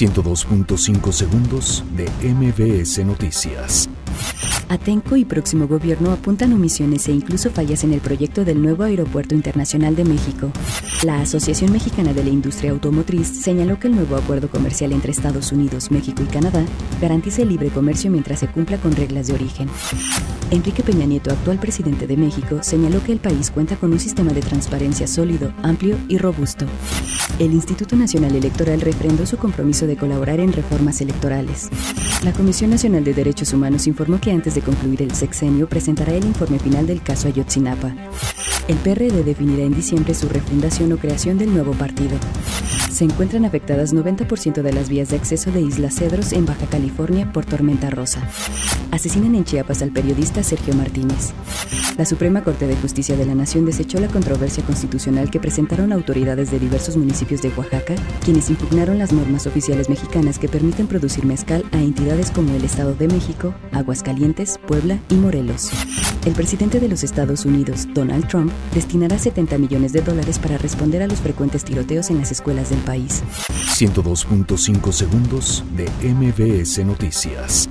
102.5 segundos de MBS Noticias. Atenco y próximo gobierno apuntan omisiones e incluso fallas en el proyecto del nuevo Aeropuerto Internacional de México. La Asociación Mexicana de la Industria Automotriz señaló que el nuevo acuerdo comercial entre Estados Unidos, México y Canadá garantiza el libre comercio mientras se cumpla con reglas de origen. Enrique Peña Nieto, actual presidente de México, señaló que el país cuenta con un sistema de transparencia sólido, amplio y robusto. El Instituto Nacional Electoral refrendó su compromiso de colaborar en reformas electorales. La Comisión Nacional de Derechos Humanos informó que antes de concluir el sexenio presentará el informe final del caso Ayotzinapa. El PRD definirá en diciembre su refundación o creación del nuevo partido. Se encuentran afectadas 90% de las vías de acceso de Isla Cedros en Baja California por tormenta rosa. Asesinan en Chiapas al periodista Sergio Martínez. La Suprema Corte de Justicia de la Nación desechó la controversia constitucional que presentaron autoridades de diversos municipios de Oaxaca, quienes impugnaron las normas oficiales mexicanas que permiten producir mezcal a entidades como el Estado de México, Aguascalientes, Puebla y Morelos. El presidente de los Estados Unidos, Donald Trump, destinará 70 millones de dólares para responder a los frecuentes tiroteos en las escuelas del país. 102.5 segundos de MBS Noticias.